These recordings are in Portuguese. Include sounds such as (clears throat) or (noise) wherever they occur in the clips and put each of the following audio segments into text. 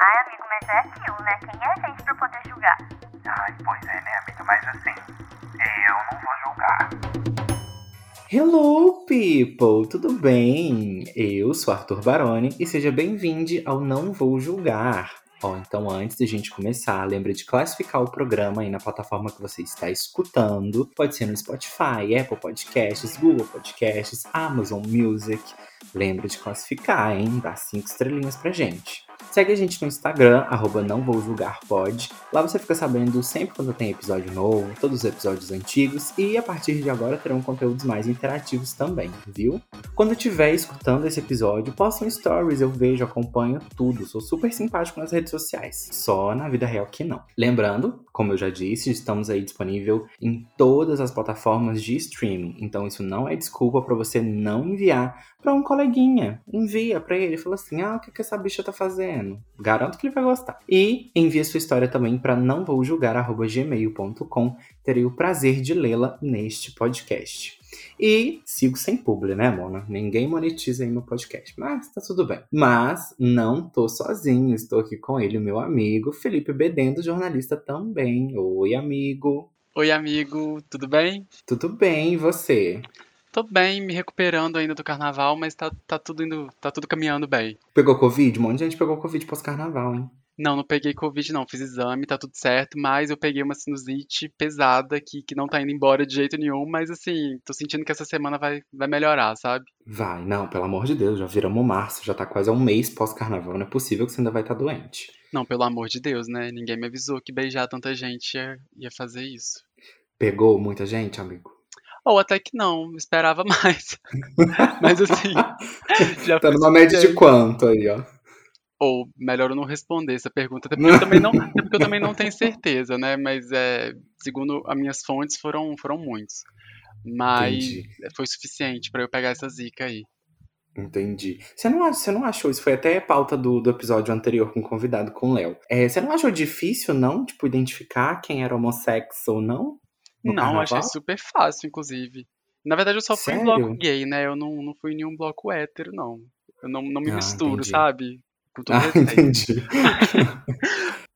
Ai, amigo, mas é aquilo, né? Quem é a gente pra poder julgar? Ai, pois é, né, amiga? Mas assim, eu não vou julgar. Hello, people! Tudo bem? Eu sou Arthur Baroni e seja bem-vindo ao Não Vou Julgar. Ó, então antes de a gente começar, lembre de classificar o programa aí na plataforma que você está escutando. Pode ser no Spotify, Apple Podcasts, Google Podcasts, Amazon Music. Lembre de classificar, hein? Dá cinco estrelinhas pra gente. Segue a gente no Instagram, arroba não vou julgar pode. Lá você fica sabendo sempre quando tem episódio novo, todos os episódios antigos e a partir de agora terão conteúdos mais interativos também, viu? Quando estiver escutando esse episódio, postem stories, eu vejo, acompanho tudo. Sou super simpático nas redes sociais. Só na vida real que não. Lembrando, como eu já disse, estamos aí disponível em todas as plataformas de streaming. Então isso não é desculpa para você não enviar para um coleguinha. Envia para ele, fala assim: "Ah, o que que essa bicha tá fazendo?" Garanto que ele vai gostar. E envie sua história também para não vou julgar@gmail.com. Terei o prazer de lê-la neste podcast. E sigo sem publi, né, Mona? Ninguém monetiza aí meu podcast, mas tá tudo bem. Mas não tô sozinho, estou aqui com ele, meu amigo Felipe Bedendo, jornalista também. Oi, amigo. Oi, amigo, tudo bem? Tudo bem, e você? Tô bem, me recuperando ainda do carnaval, mas tá, tá tudo indo, tá tudo caminhando bem. Pegou Covid? Um monte de gente pegou Covid pós-carnaval, hein? Não, não peguei Covid, não. Fiz exame, tá tudo certo, mas eu peguei uma sinusite pesada que, que não tá indo embora de jeito nenhum, mas assim, tô sentindo que essa semana vai, vai melhorar, sabe? Vai, não, pelo amor de Deus, já viramos março, já tá quase um mês pós-carnaval, não é possível que você ainda vai estar tá doente. Não, pelo amor de Deus, né? Ninguém me avisou que beijar tanta gente ia, ia fazer isso. Pegou muita gente, amigo? Ou até que não, esperava mais. (laughs) Mas assim. Já tá numa média de quanto aí, ó? Ou melhor eu não responder essa pergunta, até porque eu também não, porque eu também não tenho certeza, né? Mas é, segundo as minhas fontes, foram, foram muitos. Mas Entendi. foi suficiente para eu pegar essa zica aí. Entendi. Você não, você não achou, isso foi até pauta do, do episódio anterior com o convidado, com o Léo. É, você não achou difícil, não, tipo, identificar quem era homossexual ou não? Não, carnaval? achei super fácil, inclusive. Na verdade, eu só fui Sério? em bloco gay, né? Eu não, não fui em nenhum bloco hétero, não. Eu não, não me ah, misturo, entendi. sabe? Com todo ah, (laughs) entendi.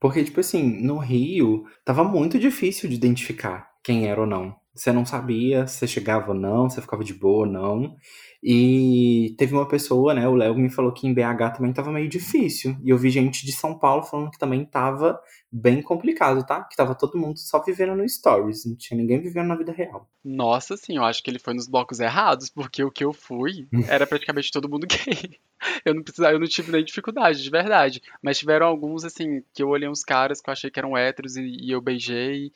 Porque, tipo assim, no Rio, tava muito difícil de identificar quem era ou não. Você não sabia se chegava ou não, se ficava de boa ou não. E teve uma pessoa, né? O Léo me falou que em BH também tava meio difícil. E eu vi gente de São Paulo falando que também tava bem complicado, tá? Que tava todo mundo só vivendo no Stories, não tinha ninguém vivendo na vida real. Nossa, sim, eu acho que ele foi nos blocos errados, porque o que eu fui (laughs) era praticamente todo mundo gay. Eu não precisava, eu não tive nem dificuldade, de verdade. Mas tiveram alguns, assim, que eu olhei uns caras que eu achei que eram héteros e, e eu beijei.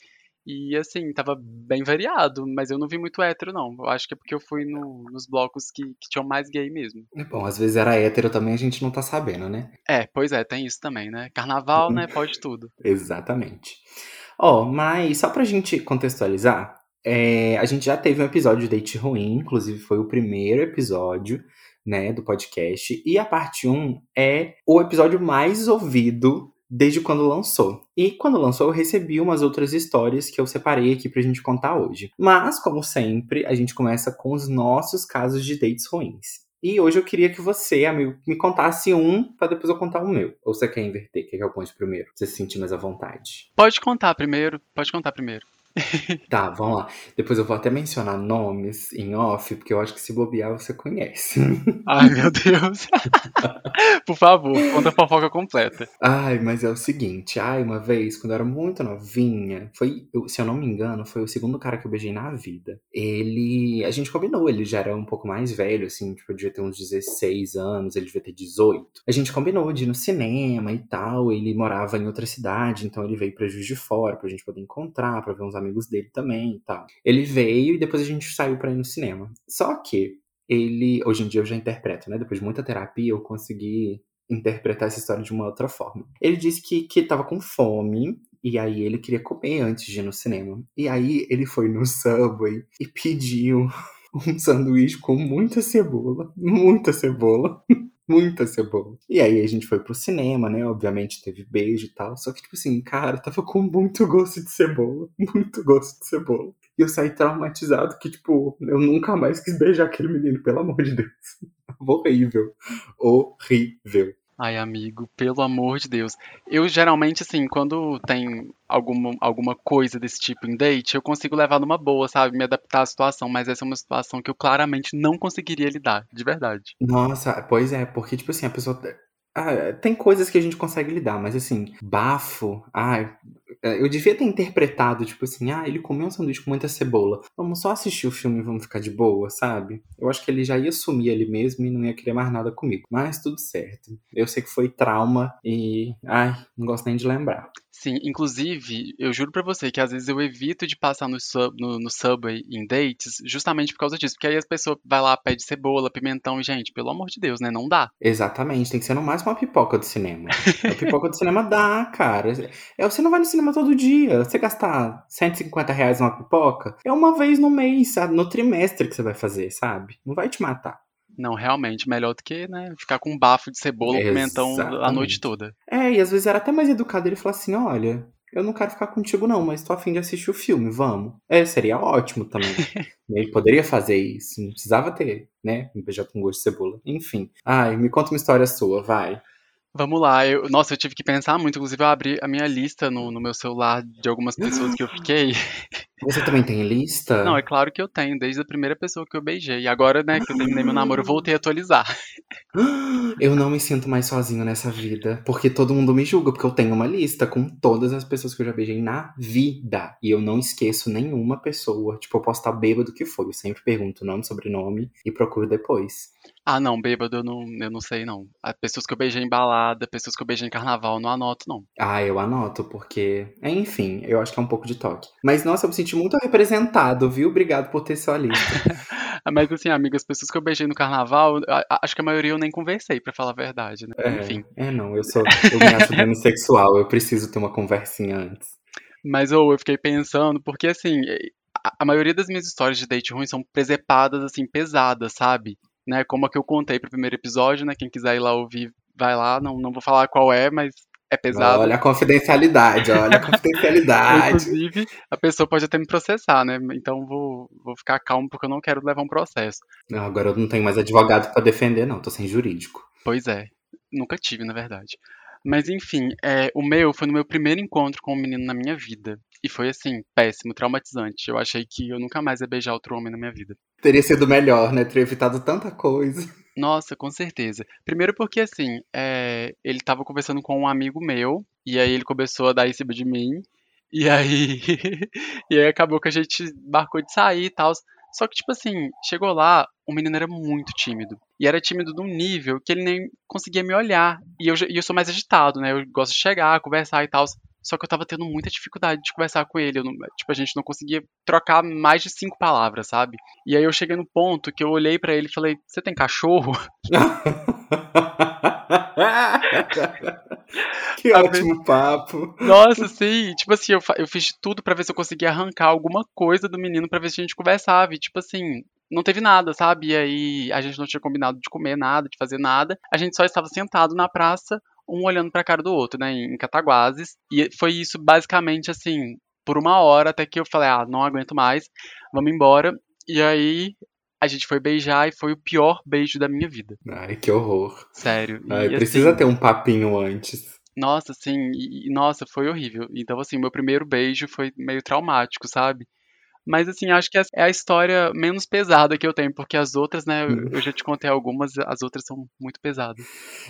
E assim, tava bem variado, mas eu não vi muito hétero, não. Eu acho que é porque eu fui no, nos blocos que, que tinham mais gay mesmo. É bom, às vezes era hétero também, a gente não tá sabendo, né? É, pois é, tem isso também, né? Carnaval, né? Pode tudo. (laughs) Exatamente. Ó, oh, mas só pra gente contextualizar, é, a gente já teve um episódio de date ruim, inclusive foi o primeiro episódio, né, do podcast. E a parte 1 é o episódio mais ouvido desde quando lançou. E quando lançou, eu recebi umas outras histórias que eu separei aqui pra gente contar hoje. Mas, como sempre, a gente começa com os nossos casos de dates ruins. E hoje eu queria que você, amigo, me contasse um para depois eu contar o meu. Ou você quer inverter? Quer que eu conte primeiro? Pra você se sentir mais à vontade. Pode contar primeiro. Pode contar primeiro. Tá, vamos lá. Depois eu vou até mencionar nomes em off, porque eu acho que se bobear você conhece. (laughs) Ai, meu Deus. (laughs) Por favor, conta a fofoca completa. Ai, mas é o seguinte. Ai, uma vez, quando eu era muito novinha, foi, se eu não me engano, foi o segundo cara que eu beijei na vida. Ele. A gente combinou, ele já era um pouco mais velho, assim, tipo, eu devia ter uns 16 anos, ele devia ter 18. A gente combinou de ir no cinema e tal. Ele morava em outra cidade, então ele veio pra Juiz de Fora pra gente poder encontrar, pra ver uns amigos dele também e tal. Ele veio e depois a gente saiu para ir no cinema. Só que ele, hoje em dia eu já interpreto, né? Depois de muita terapia, eu consegui interpretar essa história de uma outra forma. Ele disse que, que tava com fome e aí ele queria comer antes de ir no cinema. E aí ele foi no Subway e pediu (laughs) um sanduíche com muita cebola, muita cebola muita cebola. E aí a gente foi pro cinema, né? Obviamente teve beijo e tal. Só que, tipo assim, cara, tava com muito gosto de cebola. Muito gosto de cebola. E eu saí traumatizado que, tipo, eu nunca mais quis beijar aquele menino, pelo amor de Deus. (laughs) Horrível. Horrível. Ai, amigo, pelo amor de Deus. Eu geralmente, assim, quando tem alguma, alguma coisa desse tipo em date, eu consigo levar numa boa, sabe? Me adaptar à situação, mas essa é uma situação que eu claramente não conseguiria lidar, de verdade. Nossa, pois é, porque, tipo assim, a pessoa. Ah, tem coisas que a gente consegue lidar, mas assim, bafo. Ah, eu devia ter interpretado, tipo assim, ah, ele comeu um sanduíche com muita cebola. Vamos só assistir o filme e vamos ficar de boa, sabe? Eu acho que ele já ia sumir ali mesmo e não ia querer mais nada comigo. Mas tudo certo. Eu sei que foi trauma e. Ai, não gosto nem de lembrar. Sim, inclusive, eu juro pra você que às vezes eu evito de passar no, sub, no, no Subway em dates justamente por causa disso. Porque aí as pessoas vai lá, pede cebola, pimentão e, gente, pelo amor de Deus, né? Não dá. Exatamente, tem que ser no máximo uma pipoca do cinema. A pipoca do cinema dá, cara. É, você não vai no cinema todo dia. Você gastar 150 reais numa pipoca, é uma vez no mês, sabe? no trimestre que você vai fazer, sabe? Não vai te matar. Não, realmente, melhor do que, né, ficar com um bafo de cebola ou pimentão a Exatamente. noite toda. É, e às vezes era até mais educado ele falar assim: olha, eu não quero ficar contigo, não, mas tô afim de assistir o filme, vamos. É, seria ótimo também. (laughs) ele poderia fazer isso, não precisava ter, né? Um beijar com gosto de cebola. Enfim. Ai, me conta uma história sua, vai. Vamos lá, eu, nossa, eu tive que pensar muito, inclusive eu abri a minha lista no, no meu celular de algumas pessoas que eu fiquei. (gasps) Você também tem lista? Não, é claro que eu tenho, desde a primeira pessoa que eu beijei. E agora, né, que eu terminei meu namoro, eu voltei a atualizar. Eu não me sinto mais sozinho nessa vida, porque todo mundo me julga, porque eu tenho uma lista com todas as pessoas que eu já beijei na vida. E eu não esqueço nenhuma pessoa. Tipo, eu posso estar bêbado que foi. Eu sempre pergunto nome, sobrenome e procuro depois. Ah, não, bêbado eu não, eu não sei, não. As pessoas que eu beijei em balada, pessoas que eu beijei em carnaval, eu não anoto, não. Ah, eu anoto, porque. Enfim, eu acho que é um pouco de toque. Mas, nossa, eu me senti muito representado, viu? Obrigado por ter sua lista. (laughs) (laughs) Mas, assim, amiga, as pessoas que eu beijei no carnaval, acho que a maioria eu nem conversei, pra falar a verdade, né? É, Enfim. É, não, eu sou. Eu me acho demissexual, eu preciso ter uma conversinha antes. Mas ou eu fiquei pensando, porque assim, a, a maioria das minhas histórias de date ruim são presepadas, assim, pesadas, sabe? Né? Como a que eu contei pro primeiro episódio, né? Quem quiser ir lá ouvir, vai lá. Não, não vou falar qual é, mas é pesado. Olha a confidencialidade, olha a confidencialidade. Inclusive, a pessoa pode até me processar, né? Então vou, vou ficar calmo porque eu não quero levar um processo. Não, agora eu não tenho mais advogado pra defender, não, tô sem jurídico. Pois é, nunca tive, na verdade. Mas enfim, é, o meu foi no meu primeiro encontro com um menino na minha vida. E foi assim, péssimo, traumatizante. Eu achei que eu nunca mais ia beijar outro homem na minha vida. Teria sido melhor, né? Teria evitado tanta coisa. Nossa, com certeza. Primeiro porque, assim, é, ele tava conversando com um amigo meu, e aí ele começou a dar em cima de mim, (laughs) e aí, e aí acabou que a gente marcou de sair e tal. Só que, tipo assim, chegou lá, o menino era muito tímido. E era tímido num nível que ele nem conseguia me olhar. E eu, e eu sou mais agitado, né? Eu gosto de chegar, conversar e tal. Só que eu tava tendo muita dificuldade de conversar com ele. Não- tipo, a gente não conseguia trocar mais de cinco palavras, sabe? E aí eu cheguei no ponto que eu olhei pra ele e falei: Você tem cachorro? (laughs) que A ótimo papo. Nossa, sim. Tipo assim, eu, eu fiz de tudo pra ver se eu conseguia arrancar alguma coisa do menino pra ver se a gente conversava. E, tipo assim, não teve nada, sabe? E aí a gente não tinha combinado de comer nada, de fazer nada. A gente só estava sentado na praça, um olhando pra cara do outro, né? Em Cataguases. E foi isso basicamente assim, por uma hora, até que eu falei, ah, não aguento mais, vamos embora. E aí a gente foi beijar e foi o pior beijo da minha vida. Ai, que horror. Sério. E, Ai, assim, precisa ter um papinho antes. Nossa, assim, e, e, nossa, foi horrível. Então, assim, meu primeiro beijo foi meio traumático, sabe? Mas, assim, acho que essa é a história menos pesada que eu tenho, porque as outras, né, eu, eu já te contei algumas, as outras são muito pesadas.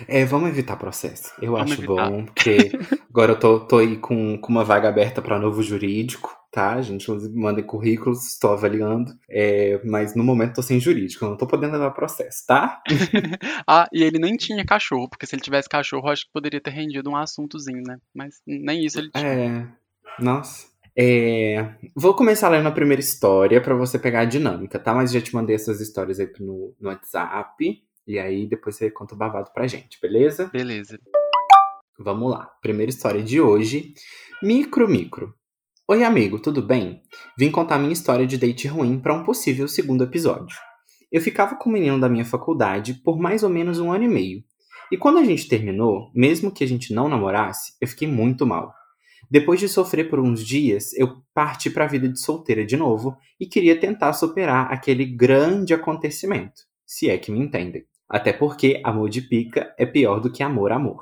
É, vamos evitar processo. Eu Vamos acho evitar. bom, porque (laughs) agora eu tô, tô aí com, com uma vaga aberta para novo jurídico, tá? Gente, mandem currículos, estou avaliando. É, mas no momento tô sem jurídico, não tô podendo levar processo, tá? (laughs) Ah, e ele nem tinha cachorro, porque se ele tivesse cachorro, eu acho que poderia ter rendido um assuntozinho, né? Mas nem isso ele tinha. É. Nossa. É, vou começar lendo a primeira história pra você pegar a dinâmica, tá? Mas já te mandei essas histórias aí no, no WhatsApp. E aí depois você conta o babado pra gente, beleza? Beleza. Vamos lá. Primeira história de hoje. Micro Micro. Oi, amigo, tudo bem? Vim contar minha história de date ruim para um possível segundo episódio. Eu ficava com o menino da minha faculdade por mais ou menos um ano e meio. E quando a gente terminou, mesmo que a gente não namorasse, eu fiquei muito mal. Depois de sofrer por uns dias, eu parti para a vida de solteira de novo e queria tentar superar aquele grande acontecimento, se é que me entendem. Até porque amor de pica é pior do que amor amor.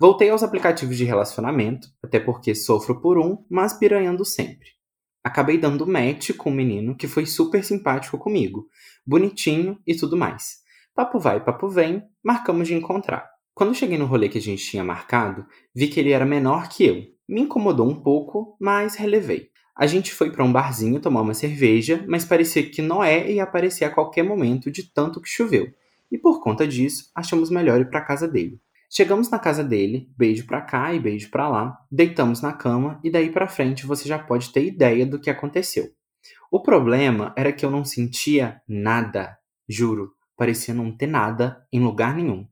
Voltei aos aplicativos de relacionamento, até porque sofro por um, mas piranhando sempre. Acabei dando match com um menino que foi super simpático comigo, bonitinho e tudo mais. Papo vai, papo vem, marcamos de encontrar. Quando cheguei no rolê que a gente tinha marcado, vi que ele era menor que eu. Me incomodou um pouco, mas relevei. A gente foi para um barzinho tomar uma cerveja, mas parecia que Noé ia aparecer a qualquer momento de tanto que choveu. E por conta disso, achamos melhor ir para casa dele. Chegamos na casa dele, beijo pra cá e beijo pra lá, deitamos na cama e daí pra frente você já pode ter ideia do que aconteceu. O problema era que eu não sentia nada, juro, parecia não ter nada em lugar nenhum.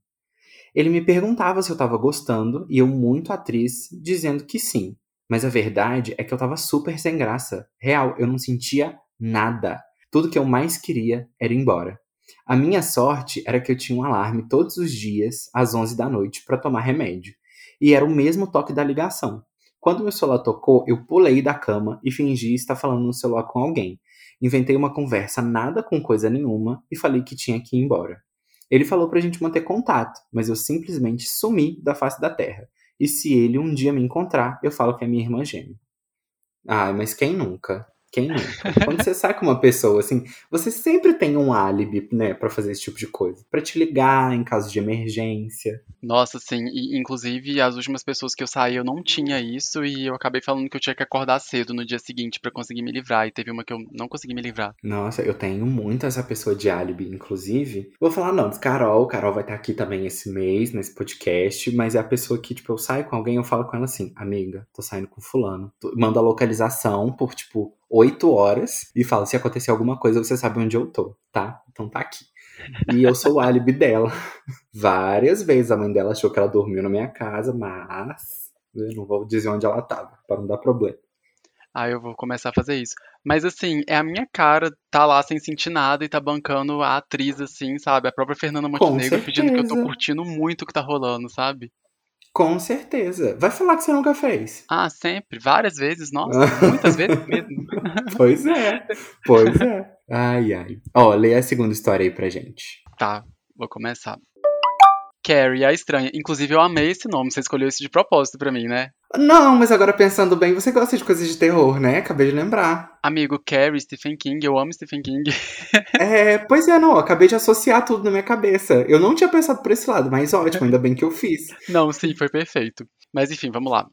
Ele me perguntava se eu tava gostando e eu, muito atriz, dizendo que sim. Mas a verdade é que eu tava super sem graça. Real, eu não sentia nada. Tudo que eu mais queria era ir embora. A minha sorte era que eu tinha um alarme todos os dias, às 11 da noite, para tomar remédio. E era o mesmo toque da ligação. Quando meu celular tocou, eu pulei da cama e fingi estar falando no celular com alguém. Inventei uma conversa nada com coisa nenhuma e falei que tinha que ir embora. Ele falou pra gente manter contato, mas eu simplesmente sumi da face da terra. E se ele um dia me encontrar, eu falo que é minha irmã gêmea. Ai, mas quem nunca? Quem nunca? Quando você sai com uma pessoa, assim, você sempre tem um álibi, né, para fazer esse tipo de coisa. para te ligar em caso de emergência. Nossa, sim. E, inclusive, as últimas pessoas que eu saí, eu não tinha isso e eu acabei falando que eu tinha que acordar cedo no dia seguinte para conseguir me livrar. E teve uma que eu não consegui me livrar. Nossa, eu tenho muito essa pessoa de álibi, inclusive. Vou falar não, Carol. Carol vai estar aqui também esse mês, nesse podcast. Mas é a pessoa que, tipo, eu saio com alguém eu falo com ela assim, amiga, tô saindo com fulano. Manda a localização por, tipo, oito horas e fala: se acontecer alguma coisa, você sabe onde eu tô, tá? Então tá aqui. E eu sou o álibi dela. (laughs) Várias vezes a mãe dela achou que ela dormiu na minha casa, mas eu não vou dizer onde ela tava, para não dar problema. Ah, eu vou começar a fazer isso. Mas assim, é a minha cara tá lá sem sentir nada e tá bancando a atriz, assim, sabe? A própria Fernanda Montenegro pedindo que eu tô curtindo muito o que tá rolando, sabe? Com certeza. Vai falar que você nunca fez. Ah, sempre. Várias vezes. Nossa, (laughs) muitas vezes mesmo. (laughs) pois é. Pois é. Ai, ai. Ó, lê a segunda história aí pra gente. Tá, vou começar. Carrie, a estranha. Inclusive, eu amei esse nome. Você escolheu isso de propósito pra mim, né? Não, mas agora pensando bem, você gosta de coisas de terror, né? Acabei de lembrar. Amigo, Carrie, Stephen King, eu amo Stephen King. (laughs) é, pois é, não, acabei de associar tudo na minha cabeça. Eu não tinha pensado por esse lado, mas ótimo, ainda bem que eu fiz. Não, sim, foi perfeito. Mas enfim, vamos lá.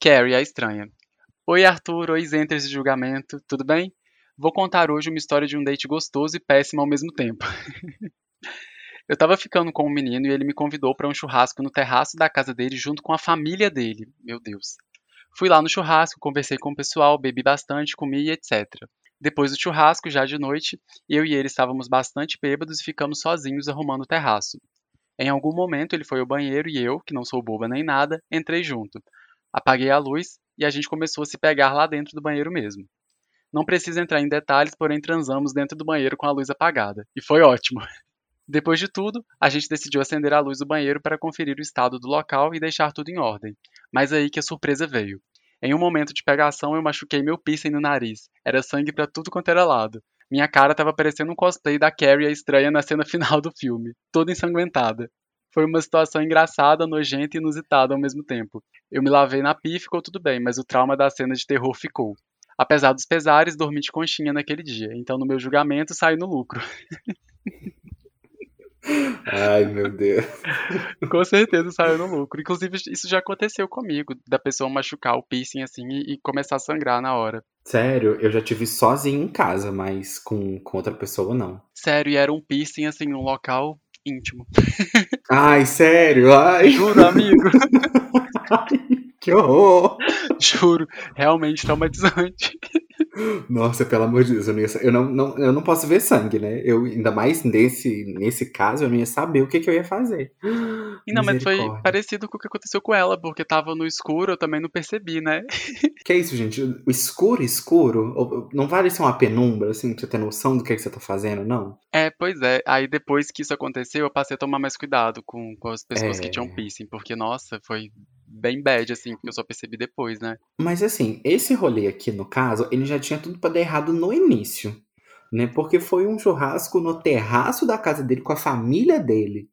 Carrie, a estranha. Oi, Arthur, oi, Zenters de julgamento, tudo bem? Vou contar hoje uma história de um date gostoso e péssimo ao mesmo tempo. (laughs) Eu tava ficando com um menino e ele me convidou para um churrasco no terraço da casa dele junto com a família dele. Meu Deus. Fui lá no churrasco, conversei com o pessoal, bebi bastante, comi etc. Depois do churrasco, já de noite, eu e ele estávamos bastante bêbados e ficamos sozinhos arrumando o terraço. Em algum momento ele foi ao banheiro e eu, que não sou boba nem nada, entrei junto. Apaguei a luz e a gente começou a se pegar lá dentro do banheiro mesmo. Não precisa entrar em detalhes, porém transamos dentro do banheiro com a luz apagada. E foi ótimo. (laughs) Depois de tudo, a gente decidiu acender a luz do banheiro para conferir o estado do local e deixar tudo em ordem. Mas aí que a surpresa veio. Em um momento de pegação, eu machuquei meu piercing no nariz. Era sangue para tudo quanto era lado. Minha cara estava parecendo um cosplay da Carrie a estranha na cena (laughs) final do filme, toda ensanguentada. Foi uma situação engraçada, nojenta e inusitada ao mesmo tempo. Eu me lavei na pia e ficou tudo bem, mas o trauma da cena de terror ficou. Apesar dos pesares, dormi de conchinha naquele dia, então no meu julgamento saí no lucro. (laughs) Ai, meu Deus. Com certeza saiu no lucro. Inclusive, isso já aconteceu comigo, da pessoa machucar o piercing assim e, e começar a sangrar na hora. Sério, eu já tive sozinho em casa, mas com, com outra pessoa não. Sério, e era um piercing assim, num local íntimo. Ai, sério? Ai. Juro, amigo. Ai, (laughs) que horror! (laughs) Juro, realmente traumatizante. Nossa, pelo amor de Deus, eu não, ia, eu não, não, eu não posso ver sangue, né? Eu, ainda mais nesse, nesse caso, eu não ia saber o que, que eu ia fazer. E não, mas foi parecido com o que aconteceu com ela, porque tava no escuro, eu também não percebi, né? (laughs) Que é isso, gente? O escuro, escuro, não vale ser uma penumbra, assim, pra você ter noção do que, que você tá fazendo, não? É, pois é. Aí depois que isso aconteceu, eu passei a tomar mais cuidado com, com as pessoas é... que tinham piercing, porque, nossa, foi bem bad, assim, porque eu só percebi depois, né? Mas assim, esse rolê aqui, no caso, ele já tinha tudo pra dar errado no início. né? Porque foi um churrasco no terraço da casa dele com a família dele.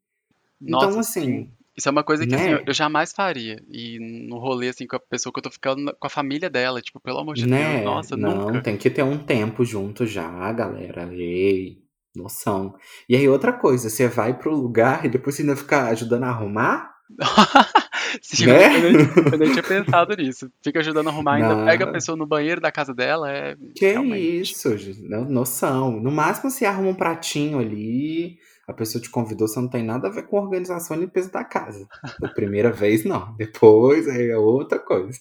Nossa, então, assim, sim. Isso é uma coisa que assim, né? eu- eu jamais faria. E no rolê, assim, com a pessoa que eu tô ficando, com a família dela, tipo, pelo amor de Deus, né? nossa, Não, nunca. tem que ter um tempo junto já, galera. Ei, noção. E aí, outra coisa, você vai pro lugar e depois você ainda fica ajudando a arrumar, (laughs) Sim, né? eu, nem, (laughs) eu tinha pensado nisso. Fica ajudando a arrumar, ainda Não. pega a pessoa no banheiro da casa dela, é. Que realmente. isso, gente, não- noção. No máximo, você arruma um pratinho ali, a pessoa te convidou, você não tem nada a ver com organização e limpeza da casa. Da primeira vez, não. Depois é outra coisa.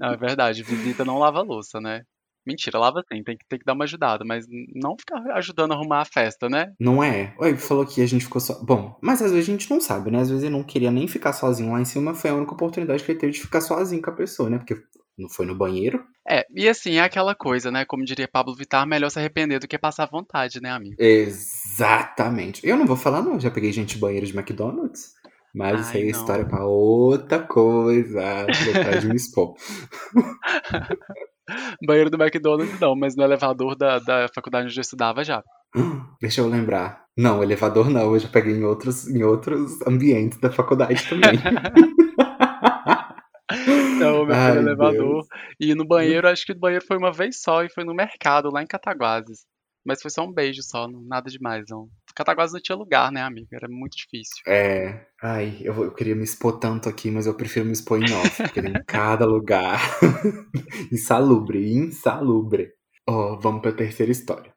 Não, é verdade, visita não lava louça, né? Mentira, lava sim, tem que, tem que dar uma ajudada, mas não ficar ajudando a arrumar a festa, né? Não é? Oi, falou que a gente ficou só. Bom, mas às vezes a gente não sabe, né? Às vezes ele não queria nem ficar sozinho lá em cima, foi a única oportunidade que ele teve de ficar sozinho com a pessoa, né? Porque não foi no banheiro. É, e assim, é aquela coisa, né? Como diria Pablo Vittar, melhor se arrepender do que passar vontade, né, amigo? Exatamente. Eu não vou falar, não. Já peguei gente de banheiro de McDonald's. Mas isso Ai, aí é não. história pra outra coisa. Parar (laughs) de me expor. (laughs) Banheiro do McDonald's não, mas no elevador da, da faculdade onde eu estudava já. (clears throat) Deixa eu lembrar. Não, elevador não. Eu já peguei em outros, em outros ambientes da faculdade também. (laughs) Não, meu Ai, elevador. Deus. E no banheiro, acho que no banheiro foi uma vez só e foi no mercado, lá em Cataguases. Mas foi só um beijo só, nada demais, não. Cataguases não tinha lugar, né, amigo? Era muito difícil. É. Ai, eu, eu queria me expor tanto aqui, mas eu prefiro me expor em off, porque em cada lugar. (laughs) insalubre, insalubre. Ó, vamos pra terceira história.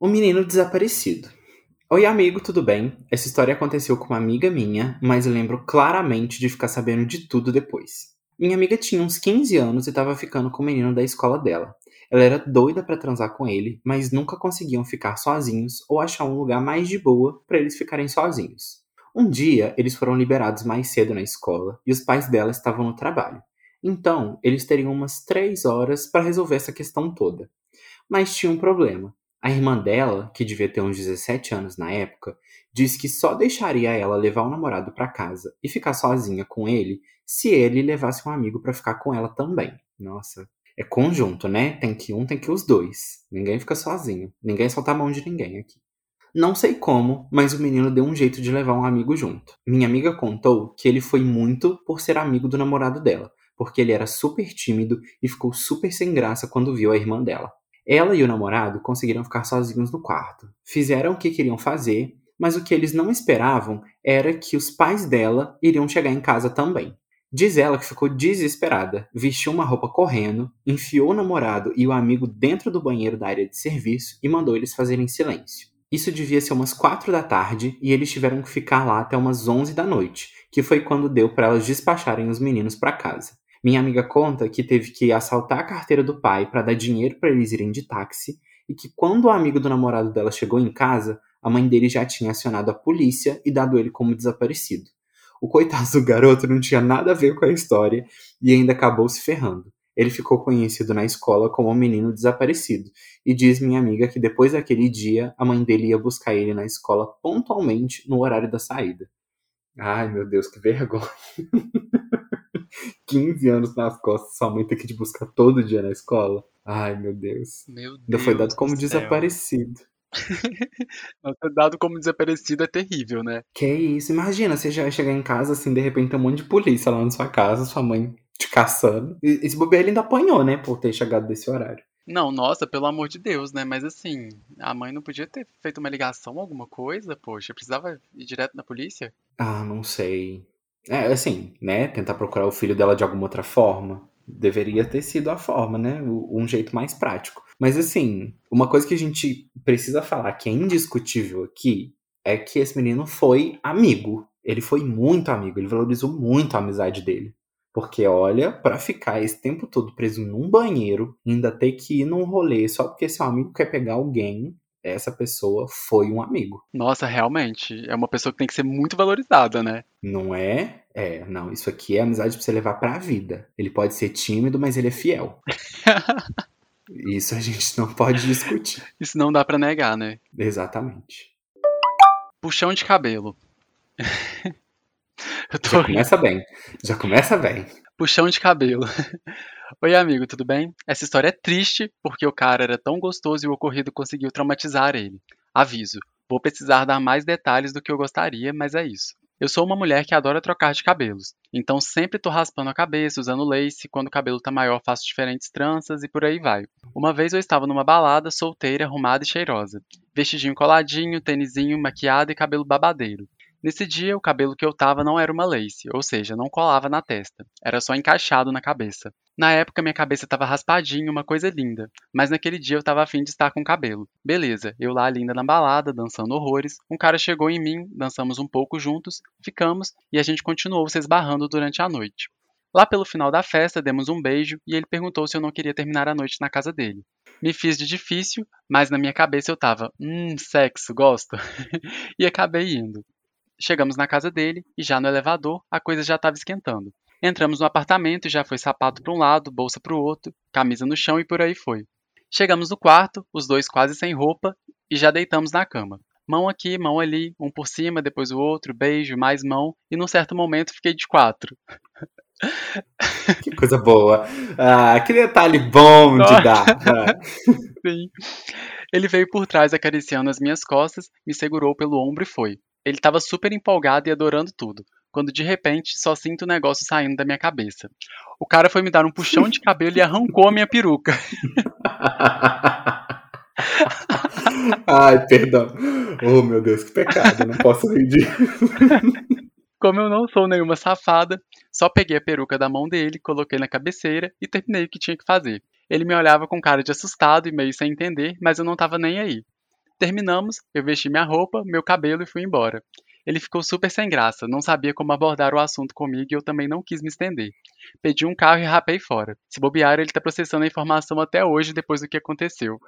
O menino desaparecido. Oi, amigo, tudo bem? Essa história aconteceu com uma amiga minha, mas lembro claramente de ficar sabendo de tudo depois. Minha amiga tinha uns 15 anos e estava ficando com o menino da escola dela. Ela era doida pra transar com ele, mas nunca conseguiam ficar sozinhos ou achar um lugar mais de boa pra eles ficarem sozinhos. Um dia, eles foram liberados mais cedo na escola e os pais dela estavam no trabalho. Então, eles teriam umas três horas para resolver essa questão toda. Mas tinha um problema. A irmã dela, que devia ter uns 17 anos na época, disse que só deixaria ela levar o namorado para casa e ficar sozinha com ele se ele levasse um amigo para ficar com ela também. Nossa, é conjunto, né? Tem que um, tem que os dois. Ninguém fica sozinho. Ninguém solta a mão de ninguém aqui. Não sei como, mas o menino deu um jeito de levar um amigo junto. Minha amiga contou que ele foi muito por ser amigo do namorado dela, porque ele era super tímido e ficou super sem graça quando viu a irmã dela. Ela e o namorado conseguiram ficar sozinhos no quarto. Fizeram o que queriam fazer, mas o que eles não esperavam era que os pais dela iriam chegar em casa também. Diz ela que ficou desesperada, vestiu uma roupa correndo, enfiou o namorado e o amigo dentro do banheiro da área de serviço e mandou eles fazerem silêncio. Isso devia ser umas quatro da tarde e eles tiveram que ficar lá até umas 11 da noite, que foi quando deu para elas despacharem os meninos para casa. Minha amiga conta que teve que assaltar a carteira do pai para dar dinheiro para eles irem de táxi e que quando o amigo do namorado dela chegou em casa, a mãe dele já tinha acionado a polícia e dado ele como desaparecido. O coitado do garoto não tinha nada a ver com a história e ainda acabou se ferrando. Ele ficou conhecido na escola como um menino desaparecido, e diz minha amiga que depois daquele dia a mãe dele ia buscar ele na escola pontualmente no horário da saída. Ai meu Deus, que vergonha! (laughs) 15 anos nas costas, sua mãe tem que te buscar todo dia na escola. Ai meu Deus. Meu Deus. Ainda foi dado como céu. desaparecido. (laughs) Não, ser dado como desaparecido é terrível, né? Que isso, imagina, você já chegar em casa assim, de repente tem um monte de polícia lá na sua casa, sua mãe te caçando. E esse bobeiro ainda apanhou, né, por ter chegado desse horário. Não, nossa, pelo amor de Deus, né? Mas assim, a mãe não podia ter feito uma ligação, alguma coisa, poxa, precisava ir direto na polícia? Ah, não sei. É, assim, né, tentar procurar o filho dela de alguma outra forma. Deveria ter sido a forma, né? Um jeito mais prático. Mas assim, uma coisa que a gente precisa falar que é indiscutível aqui é que esse menino foi amigo. Ele foi muito amigo, ele valorizou muito a amizade dele. Porque, olha, pra ficar esse tempo todo preso num banheiro, ainda ter que ir num rolê só porque seu amigo quer pegar alguém, essa pessoa foi um amigo. Nossa, realmente, é uma pessoa que tem que ser muito valorizada, né? Não é? É, não, isso aqui é amizade pra você levar pra vida. Ele pode ser tímido, mas ele é fiel. (laughs) Isso a gente não pode discutir. Isso não dá pra negar, né? Exatamente. Puxão de cabelo. (laughs) Já rindo. começa bem. Já começa bem. Puxão de cabelo. Oi, amigo, tudo bem? Essa história é triste porque o cara era tão gostoso e o ocorrido conseguiu traumatizar ele. Aviso, vou precisar dar mais detalhes do que eu gostaria, mas é isso. Eu sou uma mulher que adora trocar de cabelos, então sempre tô raspando a cabeça, usando lace, quando o cabelo tá maior faço diferentes tranças e por aí vai. Uma vez eu estava numa balada, solteira, arrumada e cheirosa. Vestidinho coladinho, tênisinho, maquiada e cabelo babadeiro. Nesse dia, o cabelo que eu tava não era uma lace, ou seja, não colava na testa, era só encaixado na cabeça. Na época, minha cabeça tava raspadinha, uma coisa linda, mas naquele dia eu tava afim de estar com cabelo. Beleza, eu lá linda na balada, dançando horrores, um cara chegou em mim, dançamos um pouco juntos, ficamos e a gente continuou se esbarrando durante a noite. Lá pelo final da festa, demos um beijo e ele perguntou se eu não queria terminar a noite na casa dele. Me fiz de difícil, mas na minha cabeça eu tava, hum, sexo, gosto. (laughs) e acabei indo. Chegamos na casa dele e já no elevador a coisa já estava esquentando. Entramos no apartamento e já foi sapato para um lado, bolsa para o outro, camisa no chão e por aí foi. Chegamos no quarto, os dois quase sem roupa, e já deitamos na cama. Mão aqui, mão ali, um por cima, depois o outro, beijo, mais mão, e num certo momento fiquei de quatro. Que coisa boa. Ah, que detalhe bom de dar. (laughs) Sim. Ele veio por trás acariciando as minhas costas, me segurou pelo ombro e foi. Ele estava super empolgado e adorando tudo, quando de repente só sinto o negócio saindo da minha cabeça. O cara foi me dar um puxão de cabelo e arrancou a minha peruca. (laughs) Ai, perdão. Oh, meu Deus, que pecado. Não posso rir. (laughs) Como eu não sou nenhuma safada, só peguei a peruca da mão dele, coloquei na cabeceira e terminei o que tinha que fazer. Ele me olhava com cara de assustado e meio sem entender, mas eu não tava nem aí. Terminamos, eu vesti minha roupa, meu cabelo e fui embora. Ele ficou super sem graça, não sabia como abordar o assunto comigo e eu também não quis me estender. Pedi um carro e rapei fora. Se bobear, ele tá processando a informação até hoje depois do que aconteceu.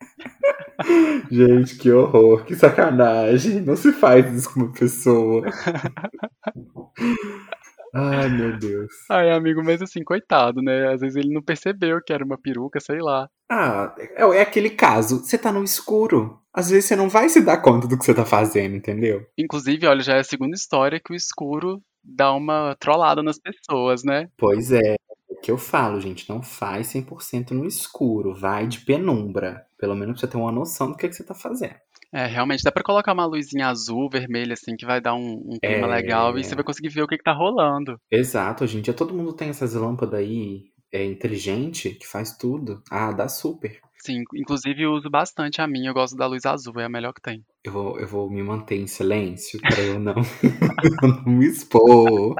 (laughs) Gente, que horror, que sacanagem. Não se faz isso com uma pessoa. (laughs) Ai, meu Deus. Ai, amigo, mas assim, coitado, né? Às vezes ele não percebeu que era uma peruca, sei lá. Ah, é, é aquele caso, você tá no escuro. Às vezes você não vai se dar conta do que você tá fazendo, entendeu? Inclusive, olha, já é a segunda história que o escuro dá uma trollada nas pessoas, né? Pois é, é o que eu falo, gente, não faz 100% no escuro, vai de penumbra. Pelo menos pra você ter uma noção do que, é que você tá fazendo. É, realmente, dá pra colocar uma luzinha azul, vermelha, assim, que vai dar um, um clima É. legal e você vai conseguir ver o que, que tá rolando. Exato, hoje em dia todo mundo tem essas lâmpadas aí é, inteligente que faz tudo. Ah, dá super. Sim, inclusive eu uso bastante a minha, eu gosto da luz azul, é a melhor que tem. Eu vou, eu vou me manter em silêncio pra eu não, (laughs) não me expor.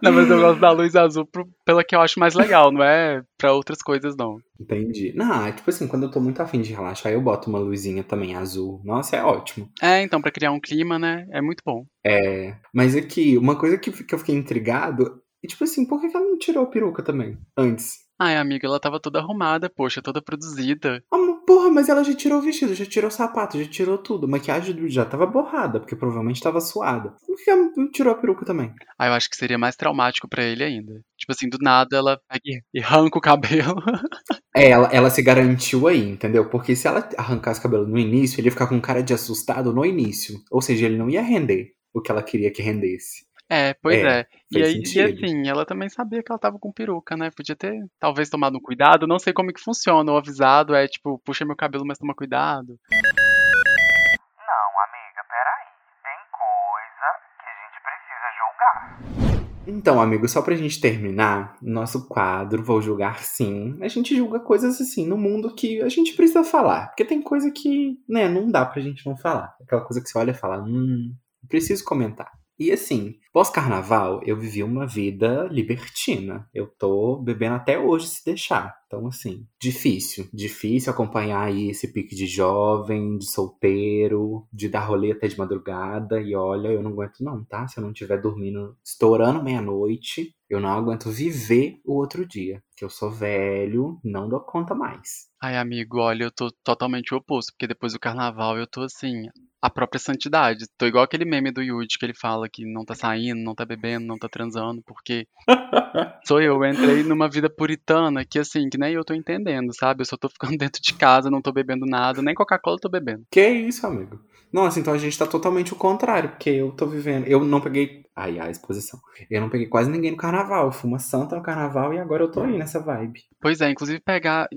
Não, mas eu gosto da luz azul pro- pela que eu acho mais legal, não é pra outras coisas, não. Entendi. Não, é tipo assim, quando eu tô muito afim de relaxar, eu boto uma luzinha também azul. Nossa, é ótimo. É, então, pra criar um clima, né, é muito bom. É, mas aqui, uma coisa que, que eu fiquei intrigado, e tipo assim, por que que ela não tirou a peruca também, antes? Ai, amiga, ela tava toda arrumada, poxa, toda produzida. Porra, mas ela já tirou o vestido, já tirou o sapato, já tirou tudo. A maquiagem já tava borrada, porque provavelmente tava suada. Por que ela não tirou a peruca também? Ah, eu acho que seria mais traumático pra ele ainda. Tipo assim, do nada ela pega e arranca o cabelo. (laughs) É, ela, ela se garantiu aí, entendeu? Porque se ela arrancasse o cabelo no início, ele ia ficar com cara de assustado no início. Ou seja, ele não ia render o que ela queria que rendesse. É, pois É, é. E aí, e assim, ela também sabia que ela tava com peruca, né? Podia ter, talvez, tomado um cuidado. Não sei como é que funciona. O avisado é tipo, puxa meu cabelo, mas toma cuidado. Não, amiga, peraí. Tem coisa que a gente precisa julgar. Então, amigo, só pra gente terminar, nosso quadro, vou julgar sim. A gente julga coisas assim no mundo que a gente precisa falar. Porque tem coisa que, né, não dá pra gente não falar. Aquela coisa que você olha e fala, hum, preciso comentar. E assim, pós-carnaval, eu vivi uma vida libertina. Eu tô bebendo até hoje se deixar. Então, assim, difícil. Difícil acompanhar aí esse pique de jovem, de solteiro, de dar rolê até de madrugada. E olha, eu não aguento não, tá? Se eu não estiver dormindo, estourando meia-noite, eu não aguento viver o outro dia. Que eu sou velho, não dou conta mais. Ai, amigo, olha, eu tô totalmente oposto, porque depois do carnaval eu tô assim, a própria santidade. Tô igual aquele meme do Yuji que ele fala que não tá saindo, não tá bebendo, não tá transando, porque (laughs) sou eu. Eu entrei numa vida puritana que, assim, que nem eu tô entendendo, sabe? Eu só tô ficando (laughs) dentro de casa, não tô bebendo nada, nem Coca-Cola eu tô bebendo. Que isso, amigo? Nossa, então a gente tá totalmente o contrário, porque eu tô vivendo. Eu não peguei. Ai, a exposição. Eu não peguei quase ninguém no carnaval. Eu fui uma santa no carnaval e agora eu tô aí nessa vibe. Pois é, inclusive pegar.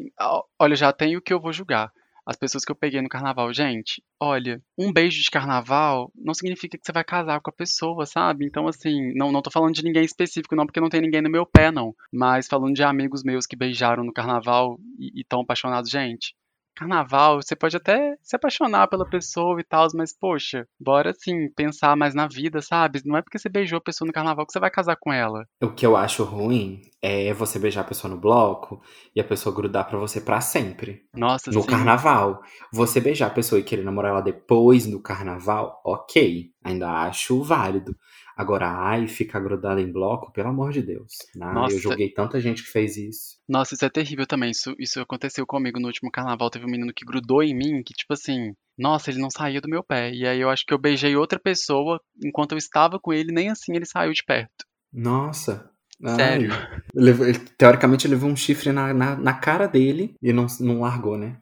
Olha, já tenho o que eu vou julgar. As pessoas que eu peguei no carnaval. Gente, olha, um beijo de carnaval não significa que você vai casar com a pessoa, sabe? Então, assim, não, não tô falando de ninguém específico, não, porque não tem ninguém no meu pé, não. Mas falando de amigos meus que beijaram no carnaval e estão apaixonados, gente. Carnaval, você pode até se apaixonar pela pessoa e tal, mas poxa, bora assim, pensar mais na vida, sabe? Não é porque você beijou a pessoa no carnaval que você vai casar com ela. O que eu acho ruim é você beijar a pessoa no bloco e a pessoa grudar pra você pra sempre. Nossa, No sim. carnaval. Você beijar a pessoa e querer namorar ela depois do carnaval, ok. Ainda acho válido. Agora, ai, ficar grudada em bloco, pelo amor de Deus. Ah, Nossa. Eu joguei tanta gente que fez isso. Nossa, isso é terrível também. Isso, isso aconteceu comigo no último carnaval. Teve um menino que grudou em mim, que tipo assim, nossa, ele não saía do meu pé. E aí eu acho que eu beijei outra pessoa enquanto eu estava com ele, nem assim ele saiu de perto. Nossa. Ai. Sério. Levou- ele- teoricamente, ele levou um chifre na, na, na cara dele e não, não largou, né?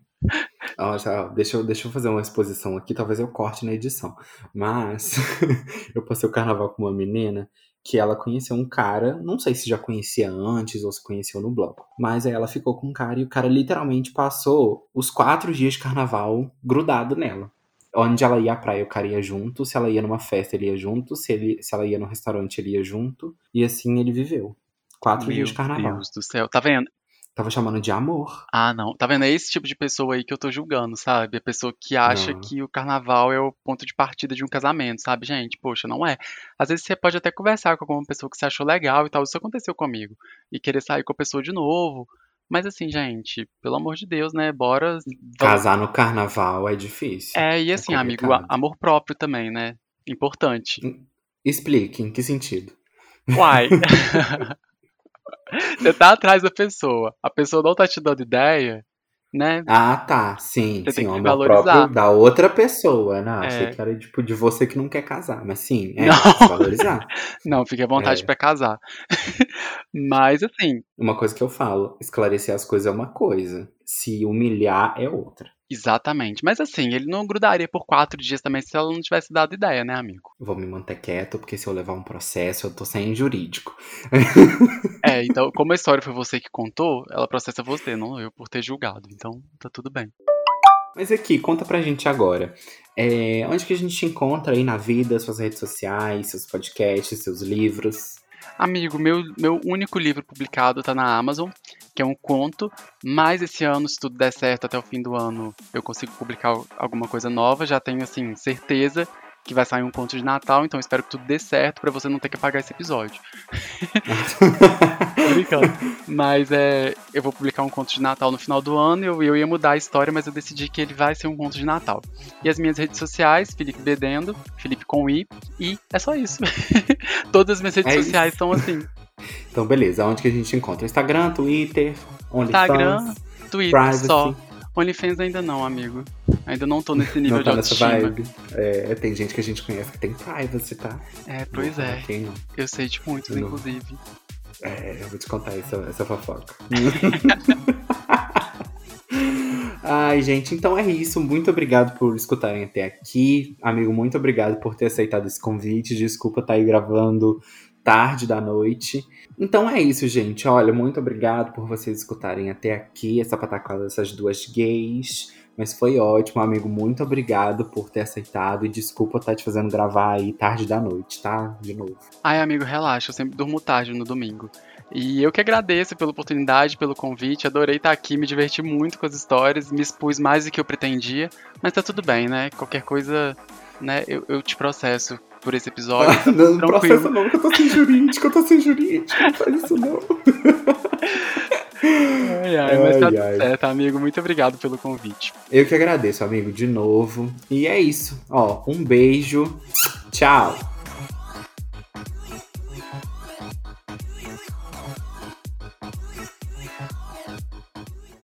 Ó, já, deixa, eu, deixa eu fazer uma exposição aqui, talvez eu corte na edição. Mas (laughs) eu passei o carnaval com uma menina que ela conheceu um cara, não sei se já conhecia antes ou se conheceu no bloco, mas aí ela ficou com um cara e o cara literalmente passou os quatro dias de carnaval grudado nela. Onde ela ia à praia, o cara ia junto. Se ela ia numa festa, ele ia junto. Se, ele, se ela ia no restaurante, ele ia junto. E assim ele viveu. Quatro Meu dias de carnaval. Deus do céu. Tá vendo? Tava chamando de amor. Ah, não. Tá vendo? É esse tipo de pessoa aí que eu tô julgando, sabe? A pessoa que acha Não. que o carnaval é o ponto de partida de um casamento, sabe, gente? Poxa, não é. Às vezes você pode até conversar com alguma pessoa que você achou legal e tal. Isso aconteceu comigo. E querer sair com a pessoa de novo. Mas assim, gente, pelo amor de Deus, né? Bora. Casar no carnaval é difícil. É, e assim, amigo, complicado. a- amor próprio também, né? Importante. Explique, em que sentido? Uai. (laughs) (laughs) Você tá atrás da pessoa, a pessoa não tá te dando ideia, né? Ah, tá. Sim, Você sim. tem que amor valorizar. próprio da outra pessoa. Achei É. que era tipo de você que não quer casar. Mas sim, é, Não. valorizar. (laughs) Não, fique à vontade É. pra casar. (laughs) Mas assim, Uma coisa que eu falo, esclarecer as coisas é uma coisa. Se humilhar é outra. Exatamente. Mas assim, ele não grudaria por quatro dias também se ela não tivesse dado ideia, né, amigo? Vou me manter quieto, porque se eu levar um processo, eu tô sem jurídico. (laughs) É, então, como a história foi você que contou, ela processa você, não eu, por ter julgado. Então, tá tudo bem. Mas aqui, conta pra gente agora. É, onde que a gente te encontra aí na vida, suas redes sociais, seus podcasts, seus livros? Amigo, meu, meu único livro publicado tá na Amazon, que é um conto, mas esse ano, se tudo der certo até o fim do ano, eu consigo publicar alguma coisa nova, já tenho, assim, certeza que vai sair um conto de Natal, então espero que tudo dê certo pra você não ter que apagar esse episódio. (laughs) Tô brincando. Mas é, eu vou publicar um conto de Natal no final do ano, eu, eu ia mudar a história, mas eu decidi que ele vai ser um conto de Natal. E as minhas redes sociais, Felipe Bedendo, Felipe com I, e é só isso. (laughs) Todas as minhas redes É isso. sociais são assim. (laughs) Então, beleza. Onde que a gente encontra? Instagram, Twitter, OnlyFans, Instagram, Twitter Privacy. só. OnlyFans ainda não, amigo. Ainda não tô nesse nível Não tá de nessa vibe. É, tem gente que a gente conhece que tem privacy, tá? É, pois Não, é. Não? Eu sei de muitos, não. inclusive. É, eu vou te contar essa, essa fofoca. (laughs) Ai, gente, então é isso. Muito obrigado por escutarem até aqui. Amigo, muito obrigado por ter aceitado esse convite. Desculpa estar aí gravando tarde da noite. Então é isso, gente. Olha, muito obrigado por vocês escutarem até aqui essa pataquada dessas duas gays. Mas foi ótimo, amigo. Muito obrigado por ter aceitado. E desculpa estar te fazendo gravar aí tarde da noite, tá? De novo. Ai, amigo, relaxa, eu sempre durmo tarde no domingo. E eu que agradeço pela oportunidade, pelo convite, adorei estar aqui, me diverti muito com as histórias, me expus mais do que eu pretendia, mas tá tudo bem, né? Qualquer coisa, né, eu, eu te processo por esse episódio. Ah, (laughs) não, não processa não, que eu tô sem jurídico, eu tô sem jurídico. Não faz isso não. (laughs) Ai, ai, mas tá ai. certo, amigo, muito obrigado pelo convite. Eu que agradeço, amigo, de novo. E é isso. Ó, um beijo. Tchau.